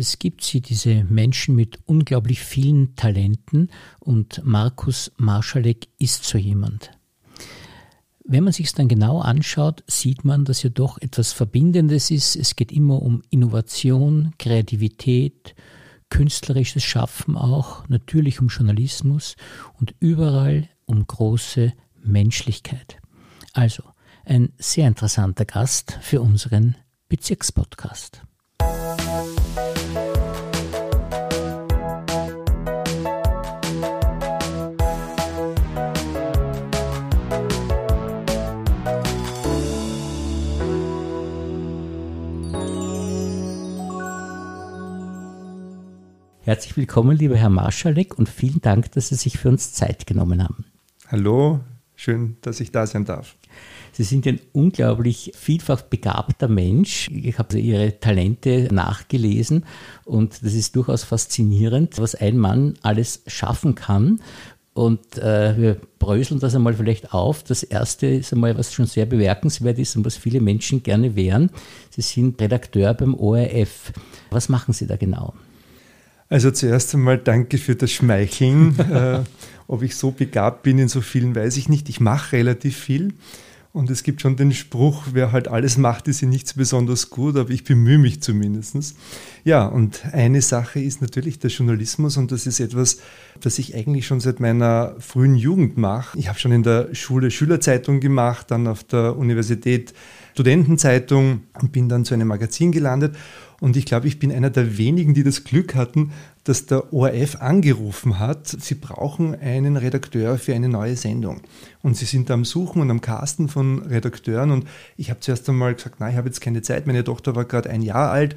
Es gibt sie, diese Menschen mit unglaublich vielen Talenten und Markus Marschalek ist so jemand. Wenn man sich es dann genau anschaut, sieht man, dass ja doch etwas Verbindendes ist. Es geht immer um Innovation, Kreativität, künstlerisches Schaffen auch, natürlich um Journalismus und überall um große Menschlichkeit. Also ein sehr interessanter Gast für unseren Bezirkspodcast. Herzlich willkommen, lieber Herr Marschalek, und vielen Dank, dass Sie sich für uns Zeit genommen haben. Hallo, schön, dass ich da sein darf. Sie sind ein unglaublich vielfach begabter Mensch. Ich habe Ihre Talente nachgelesen und das ist durchaus faszinierend, was ein Mann alles schaffen kann. Und äh, wir bröseln das einmal vielleicht auf. Das erste ist einmal, was schon sehr bemerkenswert ist und was viele Menschen gerne wären. Sie sind Redakteur beim ORF. Was machen Sie da genau? Also zuerst einmal danke für das Schmeicheln. äh, ob ich so begabt bin in so vielen, weiß ich nicht. Ich mache relativ viel. Und es gibt schon den Spruch, wer halt alles macht, ist ja nicht so besonders gut, aber ich bemühe mich zumindest. Ja, und eine Sache ist natürlich der Journalismus und das ist etwas, das ich eigentlich schon seit meiner frühen Jugend mache. Ich habe schon in der Schule Schülerzeitung gemacht, dann auf der Universität Studentenzeitung und bin dann zu einem Magazin gelandet. Und ich glaube, ich bin einer der wenigen, die das Glück hatten, dass der ORF angerufen hat, sie brauchen einen Redakteur für eine neue Sendung. Und sie sind am Suchen und am Casten von Redakteuren. Und ich habe zuerst einmal gesagt, nein, ich habe jetzt keine Zeit. Meine Tochter war gerade ein Jahr alt.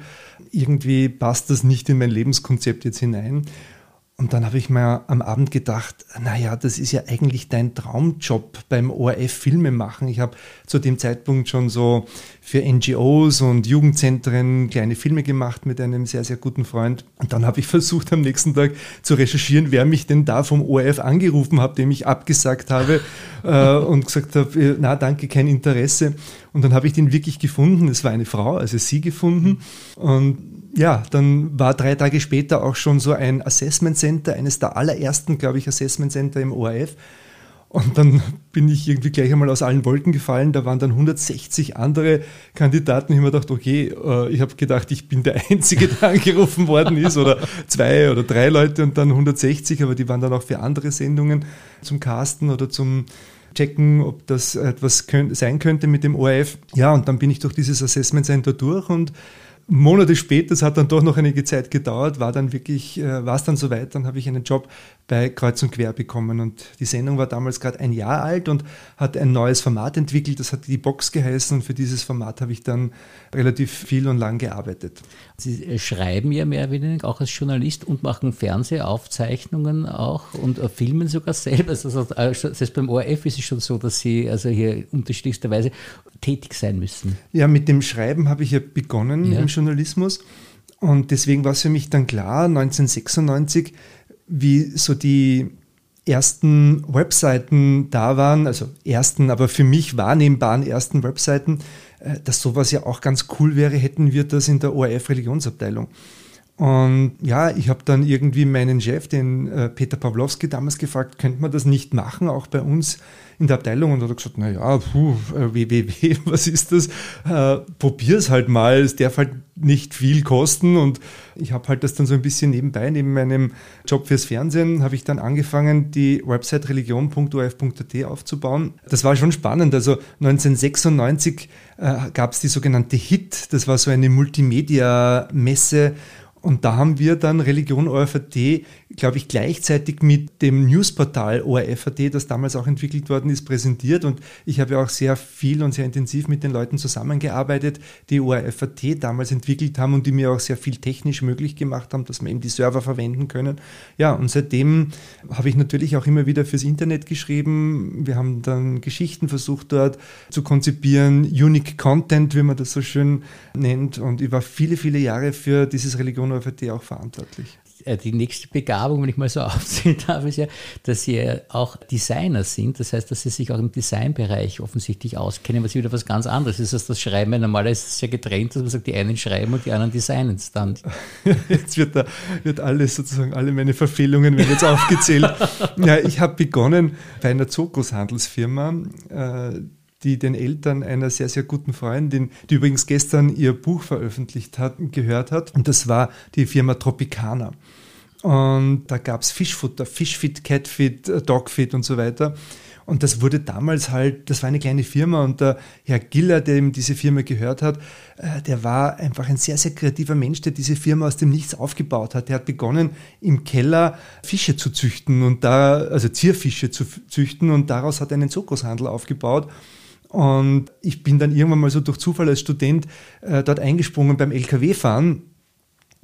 Irgendwie passt das nicht in mein Lebenskonzept jetzt hinein. Und dann habe ich mir am Abend gedacht, naja, das ist ja eigentlich dein Traumjob beim ORF Filme machen. Ich habe zu dem Zeitpunkt schon so für NGOs und Jugendzentren kleine Filme gemacht mit einem sehr, sehr guten Freund. Und dann habe ich versucht, am nächsten Tag zu recherchieren, wer mich denn da vom ORF angerufen hat, dem ich abgesagt habe äh, und gesagt habe, äh, na danke, kein Interesse. Und dann habe ich den wirklich gefunden. Es war eine Frau, also sie gefunden. Und ja, dann war drei Tage später auch schon so ein Assessment Center, eines der allerersten, glaube ich, Assessment Center im ORF. Und dann bin ich irgendwie gleich einmal aus allen Wolken gefallen. Da waren dann 160 andere Kandidaten. Ich habe mir gedacht, okay, äh, ich habe gedacht, ich bin der Einzige, der angerufen worden ist, oder zwei oder drei Leute und dann 160, aber die waren dann auch für andere Sendungen zum Casten oder zum checken, ob das etwas sein könnte mit dem ORF. Ja, und dann bin ich durch dieses Assessment Center durch und Monate später, es hat dann doch noch einige Zeit gedauert, war dann wirklich, äh, war es dann soweit, dann habe ich einen Job bei Kreuz und Quer bekommen. Und die Sendung war damals gerade ein Jahr alt und hat ein neues Format entwickelt. Das hat die Box geheißen und für dieses Format habe ich dann relativ viel und lang gearbeitet. Sie äh, schreiben ja mehr oder weniger auch als Journalist und machen Fernsehaufzeichnungen auch und äh, filmen sogar selber. Also, also selbst beim ORF ist es schon so, dass Sie also hier unterschiedlichsterweise tätig sein müssen. Ja, mit dem Schreiben habe ich ja begonnen ja. im Journalismus. Und deswegen war es für mich dann klar, 1996 wie so die ersten Webseiten da waren, also ersten, aber für mich wahrnehmbaren ersten Webseiten, äh, dass sowas ja auch ganz cool wäre, hätten wir das in der ORF Religionsabteilung. Und ja, ich habe dann irgendwie meinen Chef, den äh, Peter Pawlowski, damals gefragt, könnte man das nicht machen, auch bei uns in der Abteilung und hat er gesagt, naja, puh, www, was ist das? Äh, probier's halt mal, es darf halt nicht viel kosten und ich habe halt das dann so ein bisschen nebenbei, neben meinem Job fürs Fernsehen, habe ich dann angefangen, die Website religion.orf.at aufzubauen. Das war schon spannend, also 1996 äh, gab es die sogenannte HIT, das war so eine Multimedia-Messe und da haben wir dann Religion ORFAT, glaube ich, gleichzeitig mit dem Newsportal ORFAT, das damals auch entwickelt worden ist, präsentiert. Und ich habe ja auch sehr viel und sehr intensiv mit den Leuten zusammengearbeitet, die ORFAT damals entwickelt haben und die mir auch sehr viel technisch möglich gemacht haben, dass wir eben die Server verwenden können. Ja, und seitdem habe ich natürlich auch immer wieder fürs Internet geschrieben. Wir haben dann Geschichten versucht dort zu konzipieren, Unique Content, wie man das so schön nennt. Und ich war viele, viele Jahre für dieses Religion ÖVT auch verantwortlich. Äh, die nächste Begabung, wenn ich mal so aufzählen darf, ist ja, dass Sie auch Designer sind. Das heißt, dass Sie sich auch im Designbereich offensichtlich auskennen, was wieder was ganz anderes ist als das Schreiben. Normalerweise ist es ja getrennt, dass man sagt, die einen schreiben und die anderen designen es dann. Jetzt wird, da, wird alles sozusagen, alle meine Verfehlungen werden jetzt aufgezählt. ja, ich habe begonnen bei einer Zoogroßhandelsfirma, äh, die den Eltern einer sehr, sehr guten Freundin, die übrigens gestern ihr Buch veröffentlicht hat, gehört hat. Und das war die Firma Tropicana. Und da gab es Fischfutter, Fishfit, Catfit, äh, Dogfit und so weiter. Und das wurde damals halt, das war eine kleine Firma und der Herr Giller, der ihm diese Firma gehört hat, äh, der war einfach ein sehr, sehr kreativer Mensch, der diese Firma aus dem Nichts aufgebaut hat. Der hat begonnen, im Keller Fische zu züchten und da, also Zierfische zu züchten und daraus hat er einen Zuckerhandel aufgebaut. Und ich bin dann irgendwann mal so durch Zufall als Student äh, dort eingesprungen beim LKW-Fahren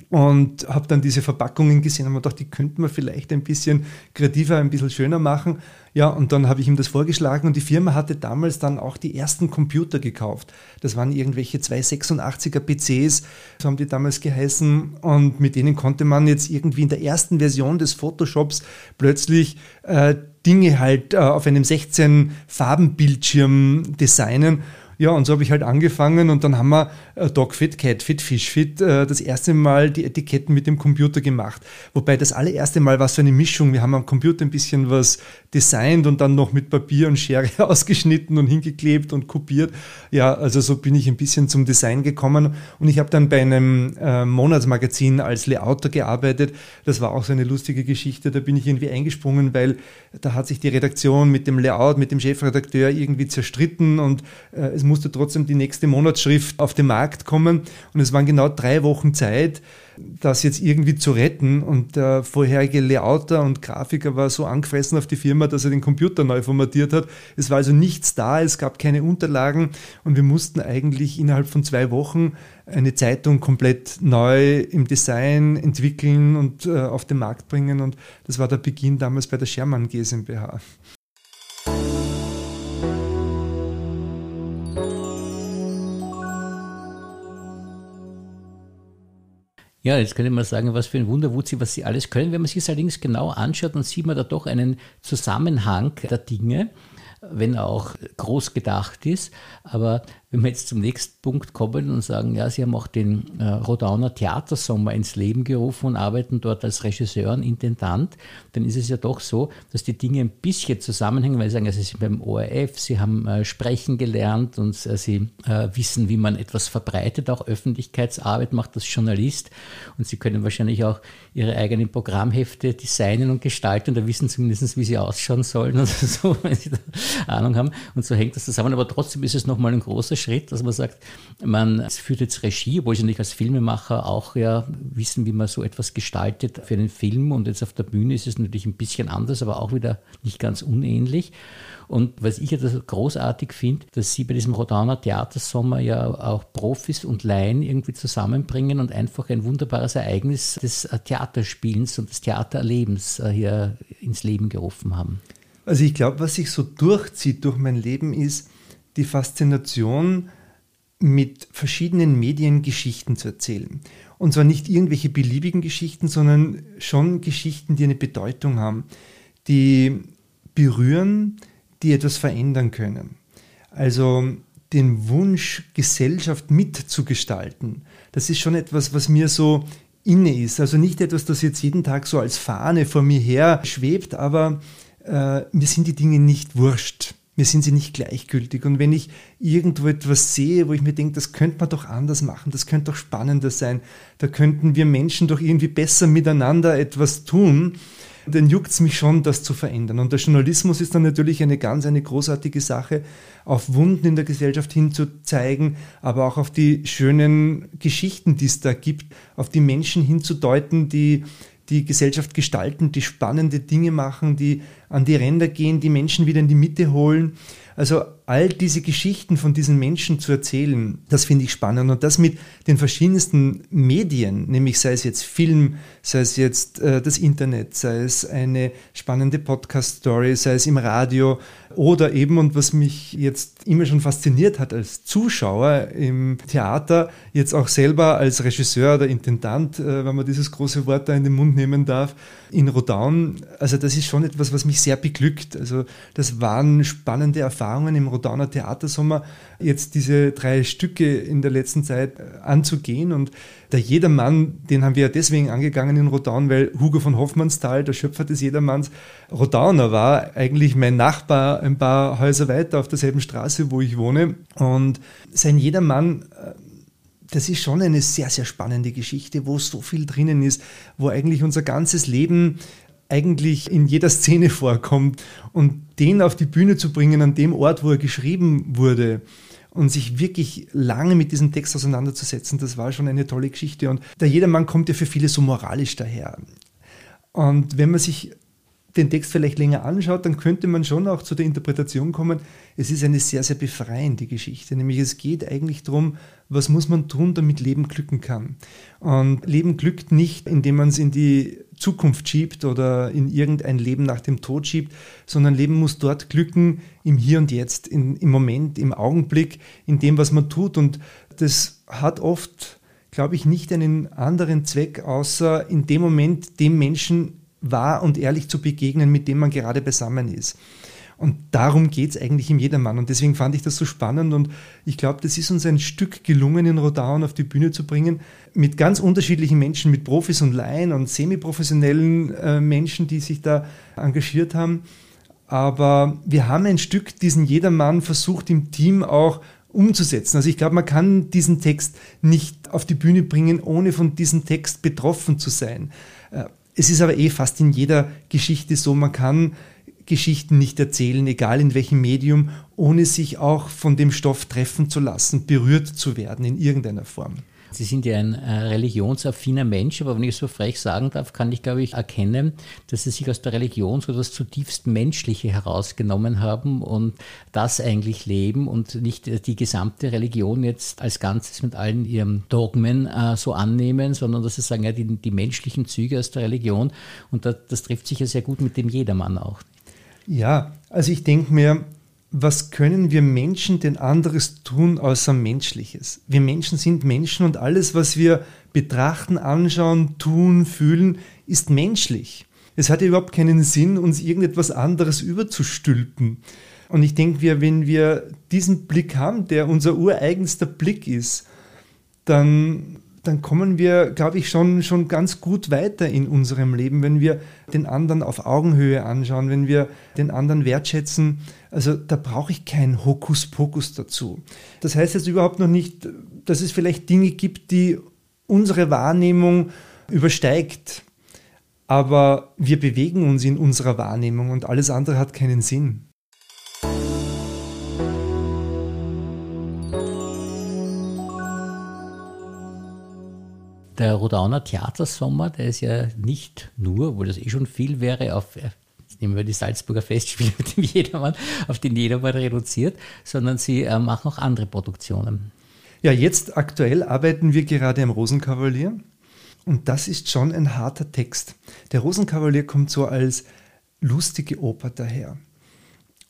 und habe dann diese Verpackungen gesehen und mir gedacht, die könnten wir vielleicht ein bisschen kreativer, ein bisschen schöner machen. Ja, und dann habe ich ihm das vorgeschlagen und die Firma hatte damals dann auch die ersten Computer gekauft. Das waren irgendwelche 286er PCs, so haben die damals geheißen und mit denen konnte man jetzt irgendwie in der ersten Version des Photoshops plötzlich äh, Dinge halt äh, auf einem 16-Farben-Bildschirm designen. Ja, und so habe ich halt angefangen und dann haben wir äh, Dogfit, Catfit, Fishfit äh, das erste Mal die Etiketten mit dem Computer gemacht. Wobei das allererste Mal war so eine Mischung. Wir haben am Computer ein bisschen was designt und dann noch mit Papier und Schere ausgeschnitten und hingeklebt und kopiert. Ja, also so bin ich ein bisschen zum Design gekommen und ich habe dann bei einem äh, Monatsmagazin als Layouter gearbeitet. Das war auch so eine lustige Geschichte. Da bin ich irgendwie eingesprungen, weil da hat sich die Redaktion mit dem Layout, mit dem Chefredakteur irgendwie zerstritten und äh, es musste trotzdem die nächste Monatsschrift auf den Markt kommen und es waren genau drei Wochen Zeit, das jetzt irgendwie zu retten und der vorherige Layouter und Grafiker war so angefressen auf die Firma, dass er den Computer neu formatiert hat. Es war also nichts da, es gab keine Unterlagen und wir mussten eigentlich innerhalb von zwei Wochen eine Zeitung komplett neu im Design entwickeln und äh, auf den Markt bringen und das war der Beginn damals bei der Schermann GmbH. Ja, jetzt könnte man sagen, was für ein Wunderwutzi, was sie alles können. Wenn man sich es allerdings genau anschaut, dann sieht man da doch einen Zusammenhang der Dinge, wenn auch groß gedacht ist. Aber wenn wir jetzt zum nächsten Punkt kommen und sagen, ja, Sie haben auch den äh, Rodauner Theatersommer ins Leben gerufen und arbeiten dort als Regisseur und Intendant, dann ist es ja doch so, dass die Dinge ein bisschen zusammenhängen, weil Sie sagen, Sie sind beim ORF, Sie haben äh, sprechen gelernt und äh, Sie äh, wissen, wie man etwas verbreitet, auch Öffentlichkeitsarbeit macht als Journalist und Sie können wahrscheinlich auch Ihre eigenen Programmhefte designen und gestalten da wissen zumindest, wie sie ausschauen sollen oder so, wenn Sie da Ahnung haben. Und so hängt das zusammen, aber trotzdem ist es nochmal ein großer Schritt, dass man sagt, man führt jetzt Regie, obwohl sie nicht als Filmemacher auch ja wissen, wie man so etwas gestaltet für einen Film. Und jetzt auf der Bühne ist es natürlich ein bisschen anders, aber auch wieder nicht ganz unähnlich. Und was ich ja das großartig finde, dass Sie bei diesem Rodauner Theatersommer ja auch Profis und Laien irgendwie zusammenbringen und einfach ein wunderbares Ereignis des Theaterspielens und des Theatererlebens äh, hier ins Leben gerufen haben. Also ich glaube, was sich so durchzieht durch mein Leben ist, die Faszination, mit verschiedenen Medien Geschichten zu erzählen. Und zwar nicht irgendwelche beliebigen Geschichten, sondern schon Geschichten, die eine Bedeutung haben, die berühren, die etwas verändern können. Also den Wunsch, Gesellschaft mitzugestalten, das ist schon etwas, was mir so inne ist. Also nicht etwas, das jetzt jeden Tag so als Fahne vor mir her schwebt, aber äh, mir sind die Dinge nicht wurscht mir sind sie nicht gleichgültig. Und wenn ich irgendwo etwas sehe, wo ich mir denke, das könnte man doch anders machen, das könnte doch spannender sein, da könnten wir Menschen doch irgendwie besser miteinander etwas tun, dann juckt es mich schon, das zu verändern. Und der Journalismus ist dann natürlich eine ganz, eine großartige Sache, auf Wunden in der Gesellschaft hinzuzeigen, aber auch auf die schönen Geschichten, die es da gibt, auf die Menschen hinzudeuten, die die Gesellschaft gestalten, die spannende Dinge machen, die an die Ränder gehen, die Menschen wieder in die Mitte holen. Also all diese Geschichten von diesen Menschen zu erzählen, das finde ich spannend. Und das mit den verschiedensten Medien, nämlich sei es jetzt Film, sei es jetzt äh, das Internet, sei es eine spannende Podcast-Story, sei es im Radio oder eben, und was mich jetzt immer schon fasziniert hat als Zuschauer im Theater, jetzt auch selber als Regisseur oder Intendant, äh, wenn man dieses große Wort da in den Mund nehmen darf, in Rodaun, also das ist schon etwas, was mich sehr beglückt. Also das waren spannende Erfahrungen im Rodauner Theatersommer, jetzt diese drei Stücke in der letzten Zeit äh, anzugehen. Und der Jedermann, den haben wir ja deswegen angegangen in Rodaun, weil Hugo von Hoffmannsthal, der Schöpfer des Jedermanns, Rodauner war, eigentlich mein Nachbar ein paar Häuser weiter auf derselben Straße, wo ich wohne. Und sein Jedermann äh, das ist schon eine sehr, sehr spannende Geschichte, wo so viel drinnen ist, wo eigentlich unser ganzes Leben eigentlich in jeder Szene vorkommt und den auf die Bühne zu bringen an dem Ort, wo er geschrieben wurde und sich wirklich lange mit diesem Text auseinanderzusetzen, das war schon eine tolle Geschichte. Und der Jedermann kommt ja für viele so moralisch daher. Und wenn man sich den Text vielleicht länger anschaut, dann könnte man schon auch zu der Interpretation kommen, es ist eine sehr, sehr befreiende Geschichte. Nämlich es geht eigentlich darum, was muss man tun, damit Leben glücken kann. Und Leben glückt nicht, indem man es in die Zukunft schiebt oder in irgendein Leben nach dem Tod schiebt, sondern Leben muss dort glücken, im Hier und Jetzt, in, im Moment, im Augenblick, in dem, was man tut. Und das hat oft, glaube ich, nicht einen anderen Zweck, außer in dem Moment dem Menschen wahr und ehrlich zu begegnen, mit dem man gerade beisammen ist. Und darum geht es eigentlich im Jedermann. Und deswegen fand ich das so spannend. Und ich glaube, das ist uns ein Stück gelungen, in Rodaun auf die Bühne zu bringen, mit ganz unterschiedlichen Menschen, mit Profis und Laien und semiprofessionellen äh, Menschen, die sich da engagiert haben. Aber wir haben ein Stück diesen Jedermann versucht im Team auch umzusetzen. Also ich glaube, man kann diesen Text nicht auf die Bühne bringen, ohne von diesem Text betroffen zu sein. Es ist aber eh fast in jeder Geschichte so, man kann Geschichten nicht erzählen, egal in welchem Medium, ohne sich auch von dem Stoff treffen zu lassen, berührt zu werden in irgendeiner Form. Sie sind ja ein äh, religionsaffiner Mensch, aber wenn ich so frech sagen darf, kann ich, glaube ich, erkennen, dass Sie sich aus der Religion so das zutiefst Menschliche herausgenommen haben und das eigentlich leben und nicht äh, die gesamte Religion jetzt als Ganzes mit allen ihren Dogmen äh, so annehmen, sondern dass Sie sagen, ja, die, die menschlichen Züge aus der Religion und das, das trifft sich ja sehr gut mit dem Jedermann auch. Ja, also ich denke mir, was können wir Menschen denn anderes tun außer Menschliches? Wir Menschen sind Menschen und alles, was wir betrachten, anschauen, tun, fühlen, ist menschlich. Es hat ja überhaupt keinen Sinn, uns irgendetwas anderes überzustülpen. Und ich denke, wenn wir diesen Blick haben, der unser ureigenster Blick ist, dann dann kommen wir, glaube ich, schon, schon ganz gut weiter in unserem Leben, wenn wir den anderen auf Augenhöhe anschauen, wenn wir den anderen wertschätzen. Also da brauche ich kein Hokuspokus dazu. Das heißt jetzt überhaupt noch nicht, dass es vielleicht Dinge gibt, die unsere Wahrnehmung übersteigt. Aber wir bewegen uns in unserer Wahrnehmung und alles andere hat keinen Sinn. der Rodauner Theatersommer, der ist ja nicht nur, wo das eh schon viel wäre, auf nehmen wir die Salzburger Festspiele mit dem Jedermann, auf den Jedermann reduziert, sondern sie äh, machen auch andere Produktionen. Ja, jetzt aktuell arbeiten wir gerade am Rosenkavalier und das ist schon ein harter Text. Der Rosenkavalier kommt so als lustige Oper daher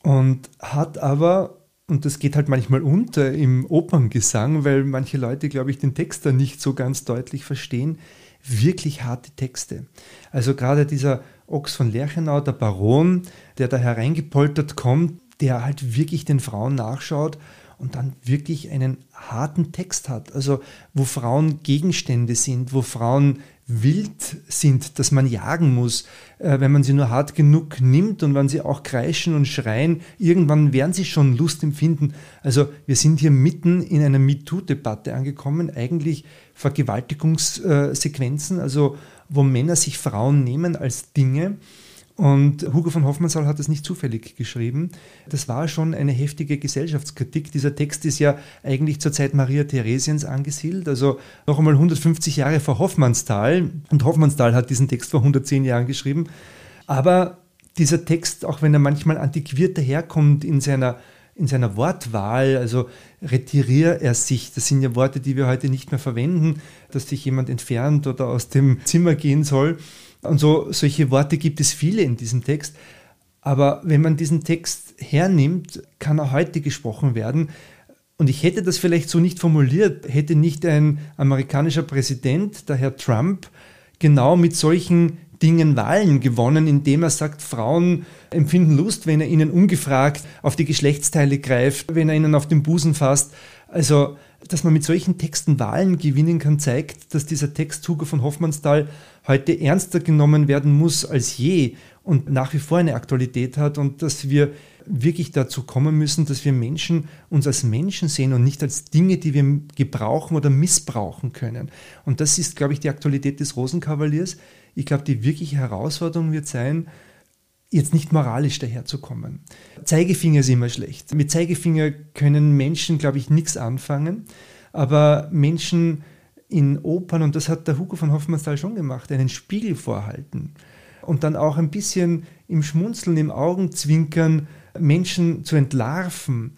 und hat aber und das geht halt manchmal unter im Operngesang, weil manche Leute, glaube ich, den Text da nicht so ganz deutlich verstehen. Wirklich harte Texte. Also gerade dieser Ochs von Lerchenau, der Baron, der da hereingepoltert kommt, der halt wirklich den Frauen nachschaut und dann wirklich einen harten Text hat. Also wo Frauen Gegenstände sind, wo Frauen wild sind, dass man jagen muss, äh, wenn man sie nur hart genug nimmt und wenn sie auch kreischen und schreien, irgendwann werden sie schon Lust empfinden. Also wir sind hier mitten in einer MeToo-Debatte angekommen, eigentlich Vergewaltigungssequenzen, also wo Männer sich Frauen nehmen als Dinge und Hugo von Hoffmannsthal hat es nicht zufällig geschrieben. Das war schon eine heftige Gesellschaftskritik. Dieser Text ist ja eigentlich zur Zeit Maria Theresiens angesiedelt, also noch einmal 150 Jahre vor Hoffmannsthal. Und Hoffmannsthal hat diesen Text vor 110 Jahren geschrieben. Aber dieser Text, auch wenn er manchmal antiquiert daherkommt in seiner in seiner Wortwahl, also retirier er sich, das sind ja Worte, die wir heute nicht mehr verwenden, dass sich jemand entfernt oder aus dem Zimmer gehen soll. Und so solche Worte gibt es viele in diesem Text. Aber wenn man diesen Text hernimmt, kann er heute gesprochen werden. Und ich hätte das vielleicht so nicht formuliert, hätte nicht ein amerikanischer Präsident, der Herr Trump, genau mit solchen Dingen Wahlen gewonnen, indem er sagt, Frauen empfinden Lust, wenn er ihnen ungefragt auf die Geschlechtsteile greift, wenn er ihnen auf den Busen fasst. Also, dass man mit solchen Texten Wahlen gewinnen kann, zeigt, dass dieser Text Hugo von Hoffmannsthal heute ernster genommen werden muss als je und nach wie vor eine Aktualität hat und dass wir wirklich dazu kommen müssen, dass wir Menschen uns als Menschen sehen und nicht als Dinge, die wir gebrauchen oder missbrauchen können. Und das ist, glaube ich, die Aktualität des Rosenkavaliers. Ich glaube, die wirkliche Herausforderung wird sein, jetzt nicht moralisch daherzukommen. Zeigefinger ist immer schlecht. Mit Zeigefinger können Menschen, glaube ich, nichts anfangen, aber Menschen in Opern, und das hat der Hugo von Hoffmannsthal schon gemacht, einen Spiegel vorhalten und dann auch ein bisschen im Schmunzeln, im Augenzwinkern Menschen zu entlarven.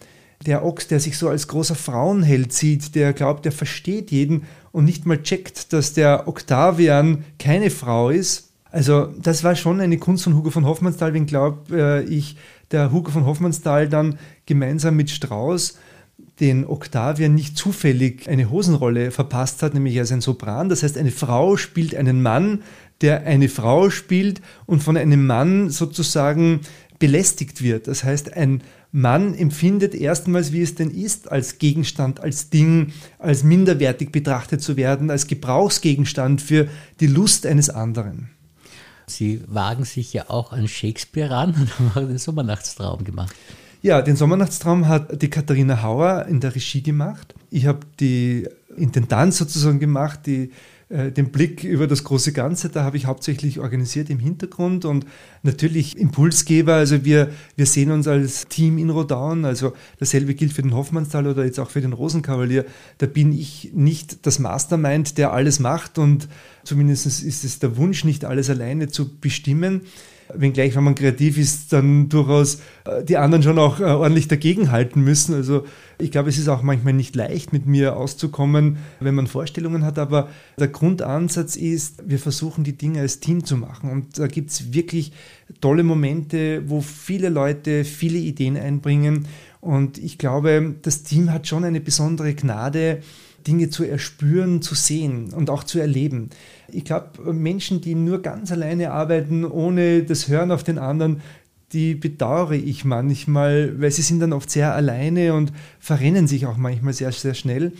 Der Ochs, der sich so als großer Frauenheld sieht, der glaubt, er versteht jeden und nicht mal checkt, dass der Octavian keine Frau ist. Also das war schon eine Kunst von Hugo von Hoffmannsthal, wenn glaube äh, ich, der Hugo von Hoffmannsthal dann gemeinsam mit Strauss den Octavian nicht zufällig eine Hosenrolle verpasst hat, nämlich er ist ein Sopran. Das heißt, eine Frau spielt einen Mann, der eine Frau spielt und von einem Mann sozusagen belästigt wird. Das heißt, ein Mann empfindet erstmals, wie es denn ist, als Gegenstand, als Ding, als minderwertig betrachtet zu werden, als Gebrauchsgegenstand für die Lust eines anderen. Sie wagen sich ja auch an Shakespeare ran und haben den Sommernachtstraum gemacht. Ja, den Sommernachtstraum hat die Katharina Hauer in der Regie gemacht. Ich habe die Intendanz sozusagen gemacht, die den Blick über das große Ganze, da habe ich hauptsächlich organisiert im Hintergrund und natürlich Impulsgeber. Also wir, wir sehen uns als Team in Rodaun. Also dasselbe gilt für den Hoffmannsthal oder jetzt auch für den Rosenkavalier. Da bin ich nicht das Mastermind, der alles macht und zumindest ist es der Wunsch, nicht alles alleine zu bestimmen wenngleich, wenn man kreativ ist, dann durchaus äh, die anderen schon auch äh, ordentlich dagegenhalten müssen. Also ich glaube, es ist auch manchmal nicht leicht, mit mir auszukommen, wenn man Vorstellungen hat, aber der Grundansatz ist, wir versuchen die Dinge als Team zu machen. Und da gibt es wirklich tolle Momente, wo viele Leute viele Ideen einbringen. Und ich glaube, das Team hat schon eine besondere Gnade, Dinge zu erspüren, zu sehen und auch zu erleben. Ich glaube, Menschen, die nur ganz alleine arbeiten, ohne das Hören auf den anderen, die bedauere ich manchmal, weil sie sind dann oft sehr alleine und verrennen sich auch manchmal sehr, sehr schnell.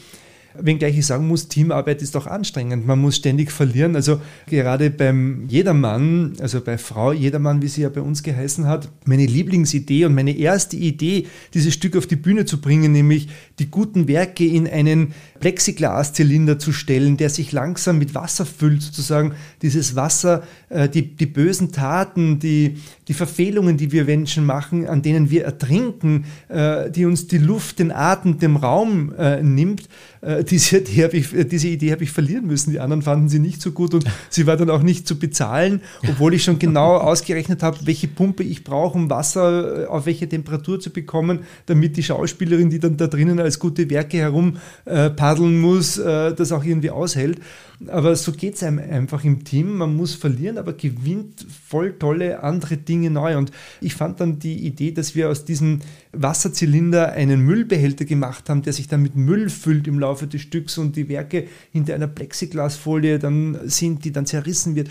Wenngleich ich sagen muss, Teamarbeit ist auch anstrengend. Man muss ständig verlieren. Also gerade beim Jedermann, also bei Frau Jedermann, wie sie ja bei uns geheißen hat, meine Lieblingsidee und meine erste Idee, dieses Stück auf die Bühne zu bringen, nämlich die guten Werke in einen Plexiglaszylinder zu stellen, der sich langsam mit Wasser füllt, sozusagen dieses Wasser, äh, die, die bösen Taten, die, die Verfehlungen, die wir Menschen machen, an denen wir ertrinken, äh, die uns die Luft, den Atem, den Raum äh, diese, Idee habe ich, diese Idee habe ich verlieren müssen. Die anderen fanden sie nicht so gut und sie war dann auch nicht zu bezahlen, obwohl ich schon genau ausgerechnet habe, welche Pumpe ich brauche, um Wasser auf welche Temperatur zu bekommen, damit die Schauspielerin, die dann da drinnen als gute Werke herum äh, paddeln muss, äh, das auch irgendwie aushält. Aber so geht es einem einfach im Team. Man muss verlieren, aber gewinnt voll tolle andere Dinge neu. Und ich fand dann die Idee, dass wir aus diesem Wasserzylinder einen Müllbehälter gemacht haben, der sich dann mit Müll füllt im Laufe des Stücks und die Werke hinter einer Plexiglasfolie dann sind, die dann zerrissen wird.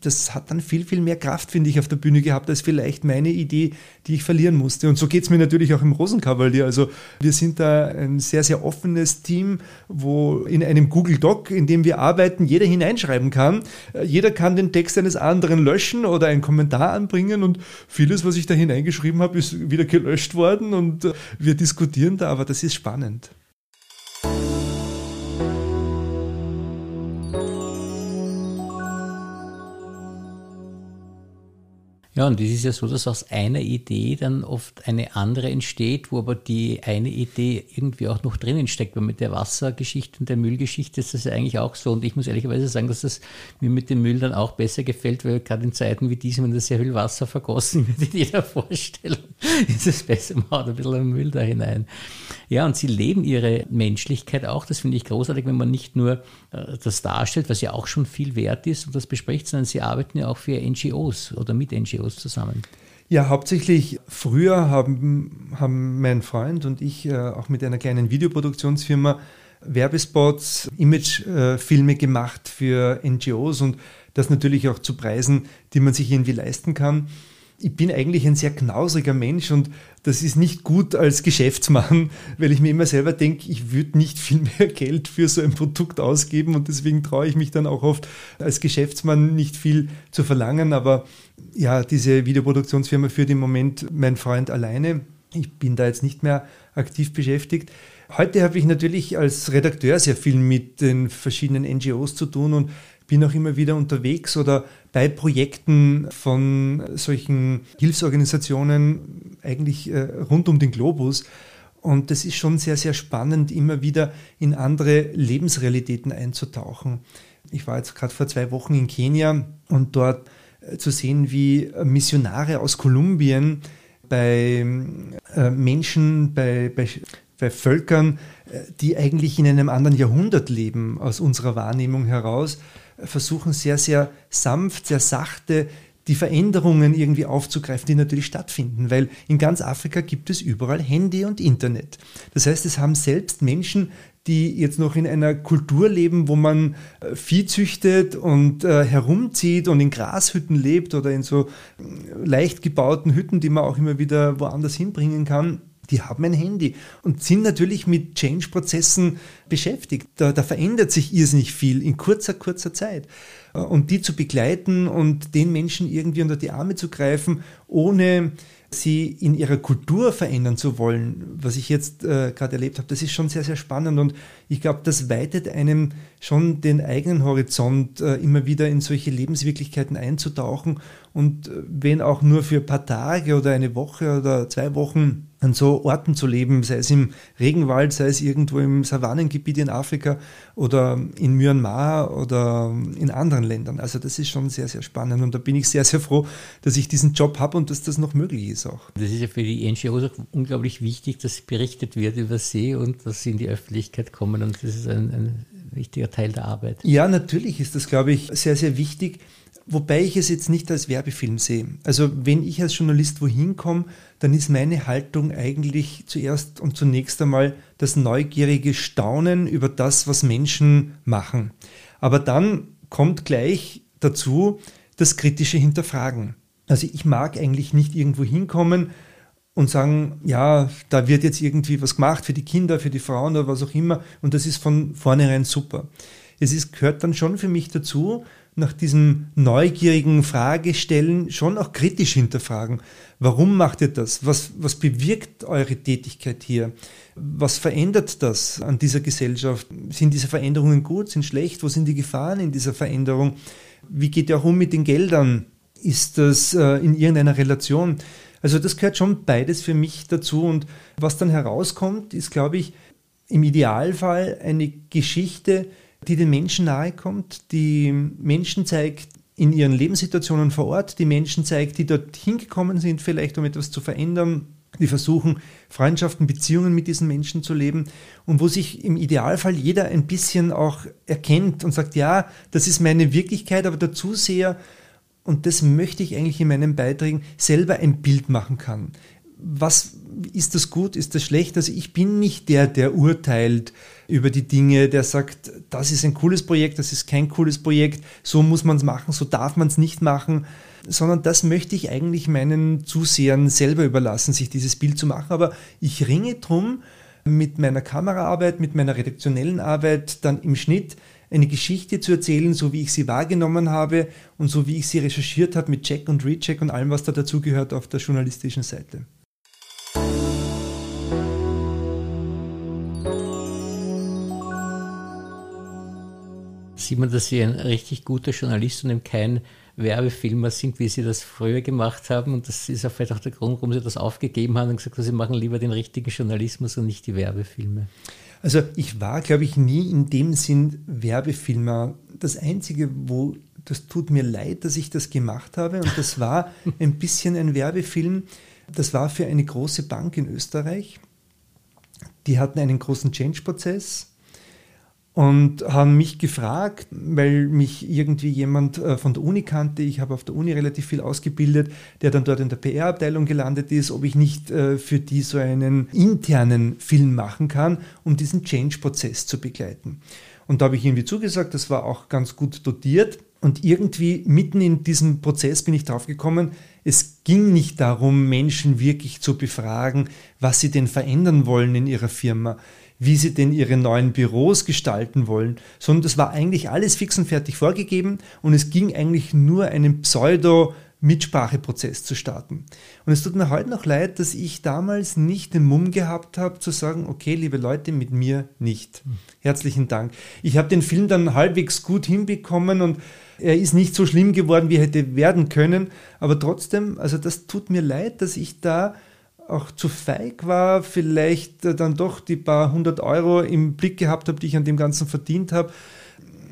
Das hat dann viel, viel mehr Kraft, finde ich, auf der Bühne gehabt, als vielleicht meine Idee, die ich verlieren musste. Und so geht es mir natürlich auch im Rosenkavalier. Also wir sind da ein sehr, sehr offenes Team, wo in einem Google Doc, in dem wir arbeiten, jeder hineinschreiben kann. Jeder kann den Text eines anderen löschen oder einen Kommentar anbringen und vieles, was ich da hineingeschrieben habe, ist wieder gelöscht worden und äh, wir diskutieren da, aber das ist spannend. Ja, und es ist ja so, dass aus einer Idee dann oft eine andere entsteht, wo aber die eine Idee irgendwie auch noch drinnen steckt. Weil mit der Wassergeschichte und der Müllgeschichte ist das ja eigentlich auch so. Und ich muss ehrlicherweise sagen, dass das mir mit dem Müll dann auch besser gefällt, weil gerade in Zeiten wie diesen, wenn da sehr viel Wasser vergossen wird in jeder Vorstellung, ist es besser, man haut ein bisschen Müll da hinein. Ja, und sie leben ihre Menschlichkeit auch. Das finde ich großartig, wenn man nicht nur äh, das darstellt, was ja auch schon viel wert ist und das bespricht, sondern sie arbeiten ja auch für NGOs oder mit NGOs zusammen? Ja, hauptsächlich früher haben, haben mein Freund und ich äh, auch mit einer kleinen Videoproduktionsfirma Werbespots, Imagefilme gemacht für NGOs und das natürlich auch zu Preisen, die man sich irgendwie leisten kann ich bin eigentlich ein sehr knausriger Mensch und das ist nicht gut als Geschäftsmann, weil ich mir immer selber denke, ich würde nicht viel mehr Geld für so ein Produkt ausgeben und deswegen traue ich mich dann auch oft als Geschäftsmann nicht viel zu verlangen. Aber ja, diese Videoproduktionsfirma führt im Moment mein Freund alleine. Ich bin da jetzt nicht mehr aktiv beschäftigt. Heute habe ich natürlich als Redakteur sehr viel mit den verschiedenen NGOs zu tun und bin auch immer wieder unterwegs oder bei Projekten von solchen Hilfsorganisationen eigentlich äh, rund um den Globus. Und das ist schon sehr, sehr spannend, immer wieder in andere Lebensrealitäten einzutauchen. Ich war jetzt gerade vor zwei Wochen in Kenia und dort äh, zu sehen, wie Missionare aus Kolumbien bei äh, Menschen, bei, bei, bei Völkern, die eigentlich in einem anderen Jahrhundert leben, aus unserer Wahrnehmung heraus, versuchen sehr, sehr sanft, sehr sachte die Veränderungen irgendwie aufzugreifen, die natürlich stattfinden, weil in ganz Afrika gibt es überall Handy und Internet. Das heißt, es haben selbst Menschen, die jetzt noch in einer Kultur leben, wo man äh, Vieh züchtet und äh, herumzieht und in Grashütten lebt oder in so äh, leicht gebauten Hütten, die man auch immer wieder woanders hinbringen kann die haben ein Handy und sind natürlich mit Change-Prozessen beschäftigt. Da, da, verändert sich irrsinnig viel in kurzer, kurzer Zeit. Äh, und die zu begleiten und den Menschen irgendwie unter die Arme zu greifen, ohne sie in ihrer Kultur verändern zu wollen, was ich jetzt äh, gerade erlebt habe, das ist schon sehr, sehr spannend und ich glaube, das weitet einem schon den eigenen Horizont, äh, immer wieder in solche Lebenswirklichkeiten einzutauchen und äh, wenn auch nur für ein paar Tage oder eine Woche oder zwei Wochen an so Orten zu leben, sei es im Regenwald, sei es irgendwo im Savannengebiet in Afrika oder in Myanmar oder in anderen Ländern. Also das ist schon sehr, sehr spannend und da bin ich sehr, sehr froh, dass ich diesen Job habe und dass das noch möglich ist auch. Das ist ja für die NGOs auch unglaublich wichtig, dass berichtet wird über sie und dass sie in die Öffentlichkeit kommen und das ist ein, ein wichtiger Teil der Arbeit. Ja, natürlich ist das, glaube ich, sehr, sehr wichtig. Wobei ich es jetzt nicht als Werbefilm sehe. Also wenn ich als Journalist wohin komme, dann ist meine Haltung eigentlich zuerst und zunächst einmal das neugierige Staunen über das, was Menschen machen. Aber dann kommt gleich dazu das kritische Hinterfragen. Also ich mag eigentlich nicht irgendwo hinkommen und sagen, ja, da wird jetzt irgendwie was gemacht für die Kinder, für die Frauen oder was auch immer und das ist von vornherein super. Es ist, gehört dann schon für mich dazu, nach diesem neugierigen Fragestellen schon auch kritisch hinterfragen. Warum macht ihr das? Was, was bewirkt eure Tätigkeit hier? Was verändert das an dieser Gesellschaft? Sind diese Veränderungen gut, sind schlecht? Wo sind die Gefahren in dieser Veränderung? Wie geht ihr auch um mit den Geldern? Ist das äh, in irgendeiner Relation? Also das gehört schon beides für mich dazu. Und was dann herauskommt, ist, glaube ich, im Idealfall eine Geschichte, die den Menschen nahe kommt, die Menschen zeigt in ihren Lebenssituationen vor Ort, die Menschen zeigt, die dort hingekommen sind, vielleicht um etwas zu verändern, die versuchen, Freundschaften, Beziehungen mit diesen Menschen zu leben und wo sich im Idealfall jeder ein bisschen auch erkennt und sagt, ja, das ist meine Wirklichkeit, aber der Zuseher, und das möchte ich eigentlich in meinen Beiträgen, selber ein Bild machen kann. Was ist das gut, ist das schlecht? Also ich bin nicht der, der urteilt, über die Dinge, der sagt, das ist ein cooles Projekt, das ist kein cooles Projekt, so muss man es machen, so darf man es nicht machen, sondern das möchte ich eigentlich meinen Zusehern selber überlassen, sich dieses Bild zu machen. Aber ich ringe drum, mit meiner Kameraarbeit, mit meiner redaktionellen Arbeit dann im Schnitt eine Geschichte zu erzählen, so wie ich sie wahrgenommen habe und so wie ich sie recherchiert habe mit Check und Recheck und allem, was da dazugehört auf der journalistischen Seite. Sieht man, dass Sie ein richtig guter Journalist und eben kein Werbefilmer sind, wie Sie das früher gemacht haben. Und das ist auch vielleicht auch der Grund, warum Sie das aufgegeben haben und gesagt haben, Sie machen lieber den richtigen Journalismus und nicht die Werbefilme. Also ich war, glaube ich, nie in dem Sinn Werbefilmer. Das Einzige, wo das tut mir leid, dass ich das gemacht habe, und das war ein bisschen ein Werbefilm, das war für eine große Bank in Österreich. Die hatten einen großen Change-Prozess und haben mich gefragt, weil mich irgendwie jemand äh, von der Uni kannte, ich habe auf der Uni relativ viel ausgebildet, der dann dort in der PR-Abteilung gelandet ist, ob ich nicht äh, für die so einen internen Film machen kann, um diesen Change-Prozess zu begleiten. Und da habe ich irgendwie zugesagt, das war auch ganz gut dotiert. Und irgendwie mitten in diesem Prozess bin ich drauf gekommen, es ging nicht darum, Menschen wirklich zu befragen, was sie denn verändern wollen in ihrer Firma, wie sie denn ihre neuen Büros gestalten wollen, sondern das war eigentlich alles fix und fertig vorgegeben und es ging eigentlich nur einen Pseudo- Mitspracheprozess zu starten. Und es tut mir heute noch leid, dass ich damals nicht den Mumm gehabt habe zu sagen, okay, liebe Leute, mit mir nicht. Herzlichen Dank. Ich habe den Film dann halbwegs gut hinbekommen und er ist nicht so schlimm geworden, wie er hätte werden können, aber trotzdem, also das tut mir leid, dass ich da auch zu feig war, vielleicht dann doch die paar hundert Euro im Blick gehabt habe, die ich an dem Ganzen verdient habe,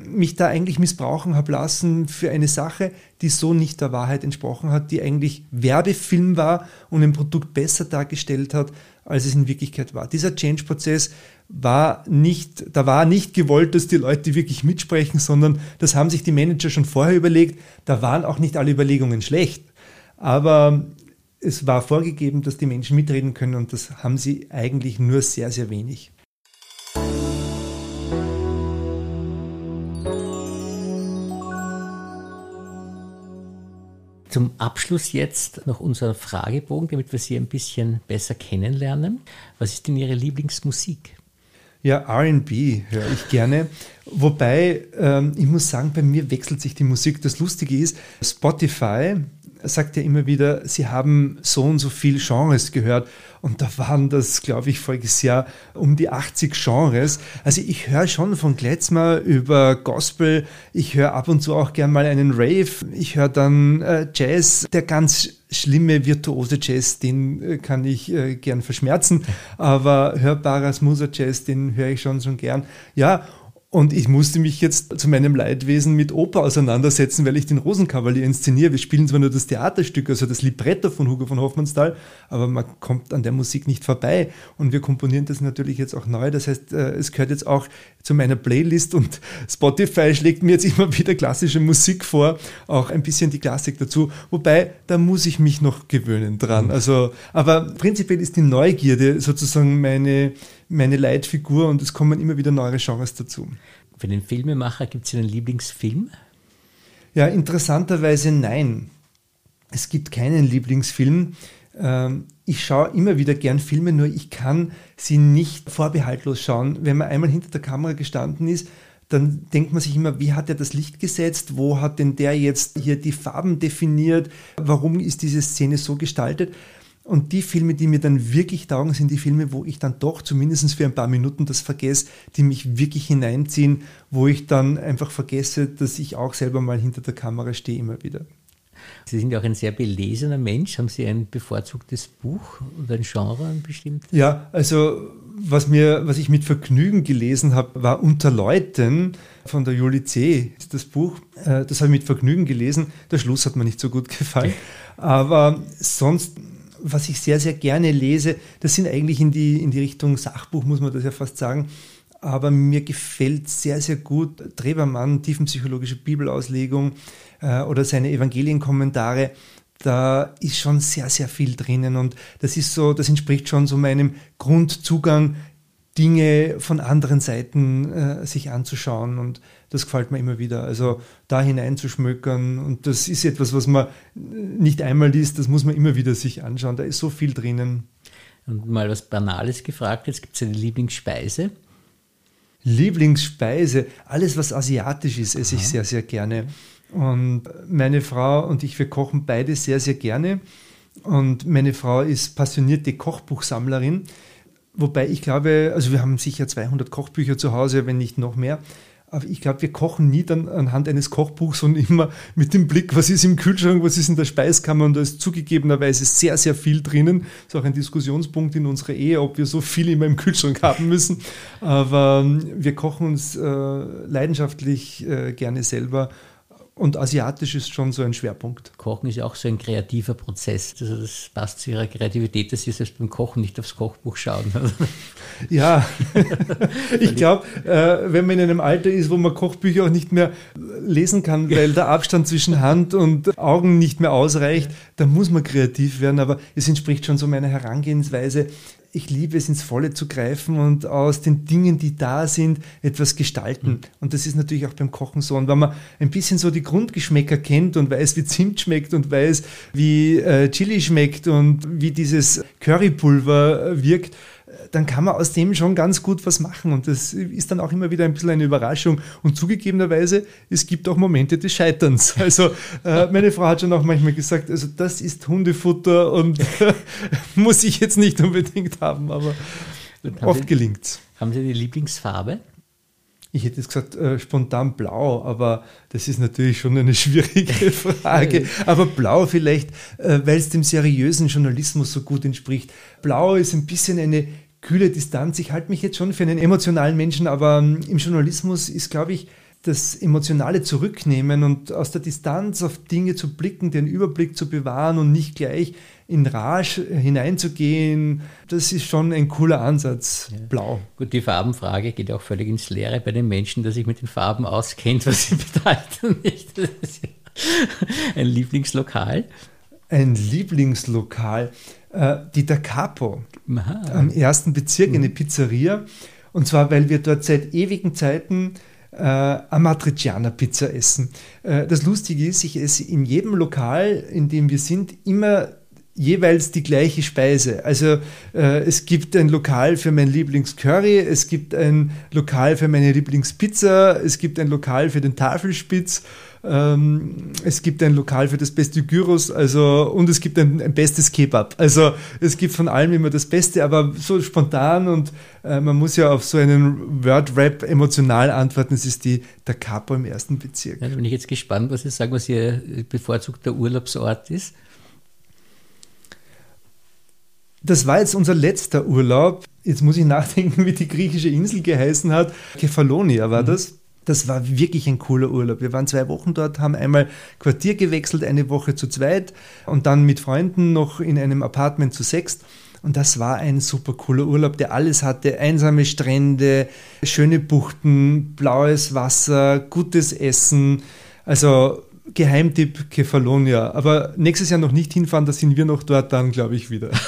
mich da eigentlich missbrauchen habe lassen für eine Sache, die so nicht der Wahrheit entsprochen hat, die eigentlich Werbefilm war und ein Produkt besser dargestellt hat, als es in Wirklichkeit war. Dieser Change-Prozess war nicht, da war nicht gewollt, dass die Leute wirklich mitsprechen, sondern das haben sich die Manager schon vorher überlegt. Da waren auch nicht alle Überlegungen schlecht. Aber es war vorgegeben, dass die Menschen mitreden können und das haben sie eigentlich nur sehr, sehr wenig. Zum Abschluss jetzt noch unser Fragebogen, damit wir Sie ein bisschen besser kennenlernen. Was ist denn Ihre Lieblingsmusik? Ja, RB höre ich gerne. Wobei, ähm, ich muss sagen, bei mir wechselt sich die Musik. Das Lustige ist, Spotify sagt ja immer wieder, sie haben so und so viele Genres gehört. Und da waren das, glaube ich, voriges Jahr um die 80 Genres. Also ich höre schon von Gletzmer über Gospel. Ich höre ab und zu auch gern mal einen Rave. Ich höre dann äh, Jazz. Der ganz schlimme virtuose Jazz, den äh, kann ich äh, gern verschmerzen. Aber hörbarer Smoother Jazz, den höre ich schon schon gern. Ja, und ich musste mich jetzt zu meinem Leidwesen mit Oper auseinandersetzen, weil ich den Rosenkavalier inszeniere. Wir spielen zwar nur das Theaterstück, also das Libretto von Hugo von Hoffmannsthal, aber man kommt an der Musik nicht vorbei. Und wir komponieren das natürlich jetzt auch neu. Das heißt, äh, es gehört jetzt auch zu meiner Playlist und Spotify schlägt mir jetzt immer wieder klassische Musik vor, auch ein bisschen die Klassik dazu. Wobei, da muss ich mich noch gewöhnen dran. Also, aber prinzipiell ist die Neugierde sozusagen meine, meine Leitfigur und es kommen immer wieder neue Genres dazu. Für den Filmemacher gibt es einen Lieblingsfilm? Ja, interessanterweise nein. Es gibt keinen Lieblingsfilm. Ähm, ich schaue immer wieder gern Filme, nur ich kann sie nicht vorbehaltlos schauen. Wenn man einmal hinter der Kamera gestanden ist, dann denkt man sich immer, wie hat er das Licht gesetzt? Wo hat denn der jetzt hier die Farben definiert? Warum ist diese Szene so gestaltet? Und die Filme, die mir dann wirklich taugen, sind die Filme, wo ich dann doch zumindest für ein paar Minuten das vergesse, die mich wirklich hineinziehen, wo ich dann einfach vergesse, dass ich auch selber mal hinter der Kamera stehe, immer wieder. Sie sind ja auch ein sehr belesener Mensch. Haben Sie ein bevorzugtes Buch oder ein Genre ein bestimmtes? Ja, also was, mir, was ich mit Vergnügen gelesen habe, war Unter Leuten von der Julie C. Das Buch, äh, das habe ich mit Vergnügen gelesen. Der Schluss hat mir nicht so gut gefallen. Aber sonst was ich sehr, sehr gerne lese, das sind eigentlich in die, in die Richtung Sachbuch, muss man das ja fast sagen. Aber mir gefällt sehr, sehr gut Trebermann, tiefenpsychologische Bibelauslegung äh, oder seine Evangelienkommentare. Da ist schon sehr, sehr viel drinnen und das ist so, das entspricht schon so meinem Grundzugang Dinge von anderen Seiten äh, sich anzuschauen und das gefällt mir immer wieder. Also da hineinzuschmökern und das ist etwas, was man nicht einmal liest, das muss man immer wieder sich anschauen. Da ist so viel drinnen. Und mal was Banales gefragt, jetzt gibt es eine Lieblingsspeise? Lieblingsspeise, alles was asiatisch ist, esse Aha. ich sehr, sehr gerne. Und meine Frau und ich, wir kochen beide sehr, sehr gerne. Und meine Frau ist passionierte Kochbuchsammlerin. Wobei ich glaube, also wir haben sicher 200 Kochbücher zu Hause, wenn nicht noch mehr. Ich glaube, wir kochen nie dann anhand eines Kochbuchs, sondern immer mit dem Blick, was ist im Kühlschrank, was ist in der Speiskammer. Und da ist zugegebenerweise sehr, sehr viel drinnen. Das ist auch ein Diskussionspunkt in unserer Ehe, ob wir so viel immer im Kühlschrank haben müssen. Aber ähm, wir kochen uns äh, leidenschaftlich äh, gerne selber und asiatisch ist schon so ein Schwerpunkt. Kochen ist ja auch so ein kreativer Prozess. Also das passt zu ihrer Kreativität, dass sie selbst beim Kochen nicht aufs Kochbuch schauen. ja, ich glaube, äh, wenn man in einem Alter ist, wo man Kochbücher auch nicht mehr lesen kann, weil der Abstand zwischen Hand und Augen nicht mehr ausreicht, dann muss man kreativ werden. Aber es entspricht schon so meiner Herangehensweise ich liebe es, ins Volle zu greifen und aus den Dingen, die da sind, etwas gestalten. Mhm. Und das ist natürlich auch beim Kochen so. Und wenn man ein bisschen so die Grundgeschmäcker kennt und weiß, wie Zimt schmeckt und weiß, wie äh, Chili schmeckt und wie dieses Currypulver wirkt, dann kann man aus dem schon ganz gut was machen. Und das ist dann auch immer wieder ein bisschen eine Überraschung. Und zugegebenerweise, es gibt auch Momente des Scheiterns. Also äh, meine Frau hat schon auch manchmal gesagt, also das ist Hundefutter und muss ich jetzt nicht unbedingt haben, aber oft gelingt es. Haben Sie die Lieblingsfarbe? Ich hätte jetzt gesagt, äh, spontan blau, aber das ist natürlich schon eine schwierige Frage. Aber blau vielleicht, äh, weil es dem seriösen Journalismus so gut entspricht. Blau ist ein bisschen eine kühle Distanz. Ich halte mich jetzt schon für einen emotionalen Menschen, aber ähm, im Journalismus ist, glaube ich, das emotionale Zurücknehmen und aus der Distanz auf Dinge zu blicken, den Überblick zu bewahren und nicht gleich in Rage hineinzugehen, das ist schon ein cooler Ansatz. Ja. Blau. Gut, die Farbenfrage geht auch völlig ins Leere bei den Menschen, dass sich mit den Farben auskennt, was sie bedeuten. Nicht? Das ist ja ein Lieblingslokal. Ein Lieblingslokal. Äh, die Da Capo. Am ersten Bezirk, eine mhm. Pizzeria. Und zwar, weil wir dort seit ewigen Zeiten äh, Amatriciana Pizza essen. Äh, das Lustige ist, ich esse in jedem Lokal, in dem wir sind, immer jeweils die gleiche Speise. Also äh, es gibt ein Lokal für mein Lieblingscurry, es gibt ein Lokal für meine Lieblingspizza, es gibt ein Lokal für den Tafelspitz ähm, es gibt ein Lokal für das beste Gyros, also und es gibt ein, ein, bestes Kebab. Also es gibt von allem immer das Beste, aber so spontan und äh, man muss ja auf so einen Word-Rap emotional antworten. Es ist die der Capo im ersten Bezirk. Ja, da bin ich jetzt gespannt, was Sie sagen, was Ihr bevorzugter Urlaubsort ist. Das war jetzt unser letzter Urlaub. Jetzt muss ich nachdenken, wie die griechische Insel geheißen hat. Kefalonia war mhm. das das war wirklich ein cooler Urlaub. Wir waren zwei Wochen dort, haben einmal Quartier gewechselt, eine Woche zu zweit und dann mit Freunden noch in einem Apartment zu sechst. Und das war ein super cooler Urlaub, der alles hatte. Einsame Strände, schöne Buchten, blaues Wasser, gutes Essen. Also Geheimtipp Kefalonia. Aber nächstes Jahr noch nicht hinfahren, da sind wir noch dort dann, glaube ich, wieder.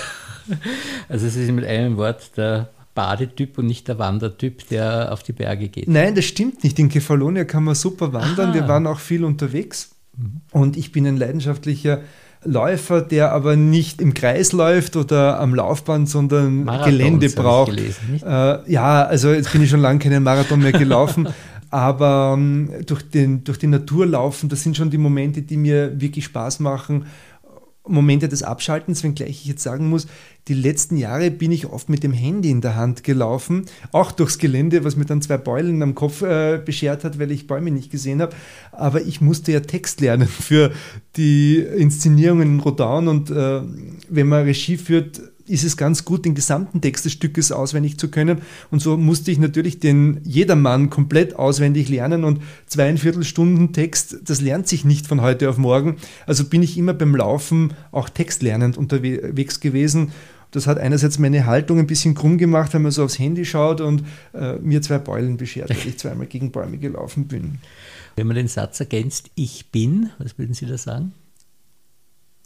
Also es ist mit einem Wort der Badetyp und nicht der Wandertyp, der auf die Berge geht. Nein, das stimmt nicht. In Kefalonia kann man super wandern. Aha. Wir waren auch viel unterwegs. Mhm. Und ich bin ein leidenschaftlicher Läufer, der aber nicht im Kreis läuft oder am Laufband, sondern Marathons, Gelände braucht. Gelesen, äh, ja, also jetzt bin ich schon lange keinen Marathon mehr gelaufen. aber ähm, durch, den, durch die Natur laufen, das sind schon die Momente, die mir wirklich Spaß machen Momente des Abschaltens, wenngleich ich jetzt sagen muss, die letzten Jahre bin ich oft mit dem Handy in der Hand gelaufen, auch durchs Gelände, was mir dann zwei Beulen am Kopf äh, beschert hat, weil ich Bäume nicht gesehen habe. Aber ich musste ja Text lernen für die Inszenierungen in Rodan und äh, wenn man Regie führt, ist es ganz gut, den gesamten Text des Stückes auswendig zu können. Und so musste ich natürlich den Jedermann komplett auswendig lernen und zweieinviertel Stunden Text, das lernt sich nicht von heute auf morgen. Also bin ich immer beim Laufen auch textlernend unterwegs gewesen. Das hat einerseits meine Haltung ein bisschen krumm gemacht, wenn man so aufs Handy schaut und äh, mir zwei Beulen beschert, weil ich zweimal gegen Bäume gelaufen bin. Wenn man den Satz ergänzt, ich bin, was würden Sie da sagen?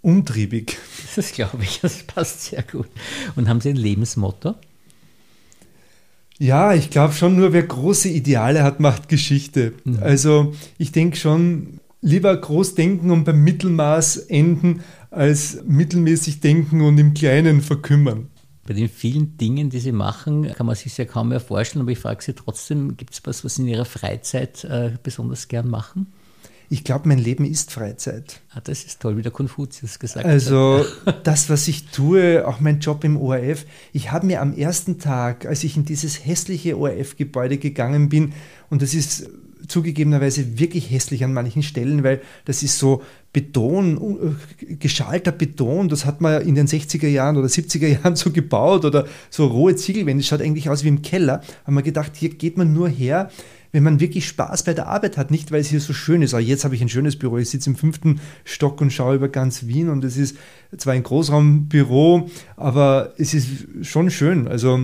Umtriebig. Das glaube ich, das passt sehr gut. Und haben Sie ein Lebensmotto? Ja, ich glaube schon, nur wer große Ideale hat, macht Geschichte. Mhm. Also ich denke schon, lieber groß denken und beim Mittelmaß enden, als mittelmäßig denken und im Kleinen verkümmern. Bei den vielen Dingen, die Sie machen, kann man sich ja kaum mehr vorstellen, aber ich frage Sie trotzdem, gibt es was, was Sie in Ihrer Freizeit äh, besonders gern machen? Ich glaube, mein Leben ist Freizeit. Ah, das ist toll, wie der Konfuzius gesagt also, hat. Also das, was ich tue, auch mein Job im ORF, ich habe mir am ersten Tag, als ich in dieses hässliche ORF-Gebäude gegangen bin, und das ist zugegebenerweise wirklich hässlich an manchen Stellen, weil das ist so Beton, äh, geschalter Beton, das hat man ja in den 60er Jahren oder 70er Jahren so gebaut oder so rohe Ziegelwände, das schaut eigentlich aus wie im Keller. Haben wir gedacht, hier geht man nur her, wenn man wirklich Spaß bei der Arbeit hat, nicht weil es hier so schön ist. Aber jetzt habe ich ein schönes Büro. Ich sitze im fünften Stock und schaue über ganz Wien und es ist zwar ein Großraumbüro, aber es ist schon schön. Also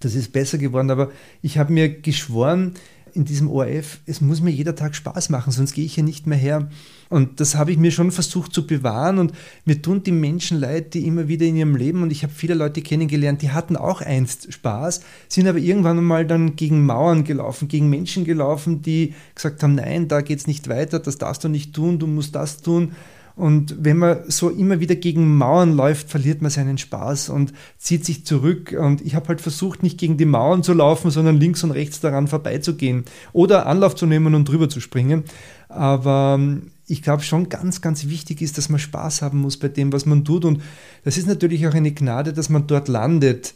das ist besser geworden, aber ich habe mir geschworen, in diesem ORF, es muss mir jeder Tag Spaß machen, sonst gehe ich hier nicht mehr her. Und das habe ich mir schon versucht zu bewahren und mir tun die Menschen leid, die immer wieder in ihrem Leben, und ich habe viele Leute kennengelernt, die hatten auch einst Spaß, sind aber irgendwann einmal dann gegen Mauern gelaufen, gegen Menschen gelaufen, die gesagt haben, nein, da geht es nicht weiter, das darfst du nicht tun, du musst das tun. Und wenn man so immer wieder gegen Mauern läuft, verliert man seinen Spaß und zieht sich zurück. Und ich habe halt versucht, nicht gegen die Mauern zu laufen, sondern links und rechts daran vorbeizugehen oder Anlauf zu nehmen und drüber zu springen. Aber ähm, ich glaube schon ganz, ganz wichtig ist, dass man Spaß haben muss bei dem, was man tut. Und das ist natürlich auch eine Gnade, dass man dort landet,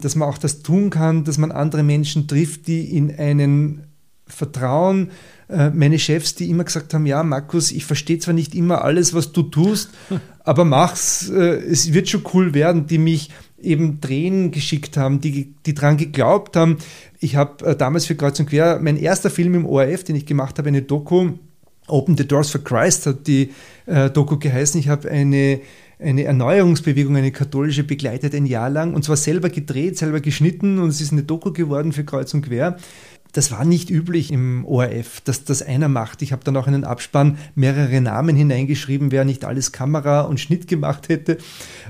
dass man auch das tun kann, dass man andere Menschen trifft, die in einen vertrauen, äh, meine Chefs, die immer gesagt haben, ja, Markus, ich verstehe zwar nicht immer alles, was du tust, aber mach's, äh, es wird schon cool werden, die mich eben Tränen geschickt haben, die, die dran geglaubt haben. Ich habe äh, damals für Kreuz und Quer, mein erster Film im ORF, den ich gemacht habe, eine Doku, Open the Doors for Christ hat die äh, Doku geheißen. Ich habe eine eine Erneuerungsbewegung, eine katholische, begleitet ein Jahr lang und zwar selber gedreht, selber geschnitten und es ist eine Doku geworden für Kreuz und Quer das war nicht üblich im ORF, dass das einer macht. Ich habe dann auch in den Abspann mehrere Namen hineingeschrieben, wer nicht alles Kamera und Schnitt gemacht hätte.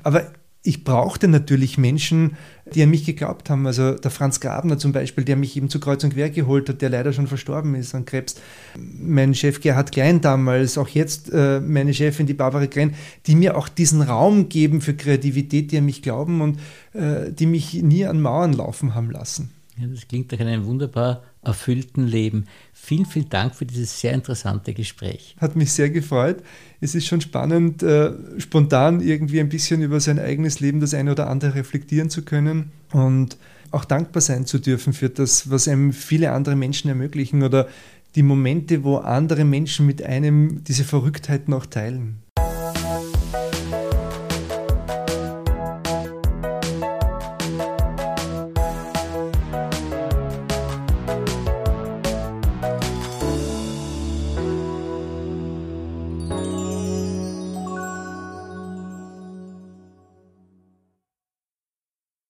Aber ich brauchte natürlich Menschen, die an mich geglaubt haben. Also der Franz Grabner zum Beispiel, der mich eben zu Kreuz und Quer geholt hat, der leider schon verstorben ist an Krebs. Mein Chef Gerhard Klein damals, auch jetzt äh, meine Chefin, die Barbara Klein, die mir auch diesen Raum geben für Kreativität, die an mich glauben und äh, die mich nie an Mauern laufen haben lassen. Ja, das klingt nach einem wunderbar erfüllten Leben. Vielen, vielen Dank für dieses sehr interessante Gespräch. Hat mich sehr gefreut. Es ist schon spannend, äh, spontan irgendwie ein bisschen über sein eigenes Leben das eine oder andere reflektieren zu können und auch dankbar sein zu dürfen für das, was einem viele andere Menschen ermöglichen oder die Momente, wo andere Menschen mit einem diese Verrücktheit noch teilen.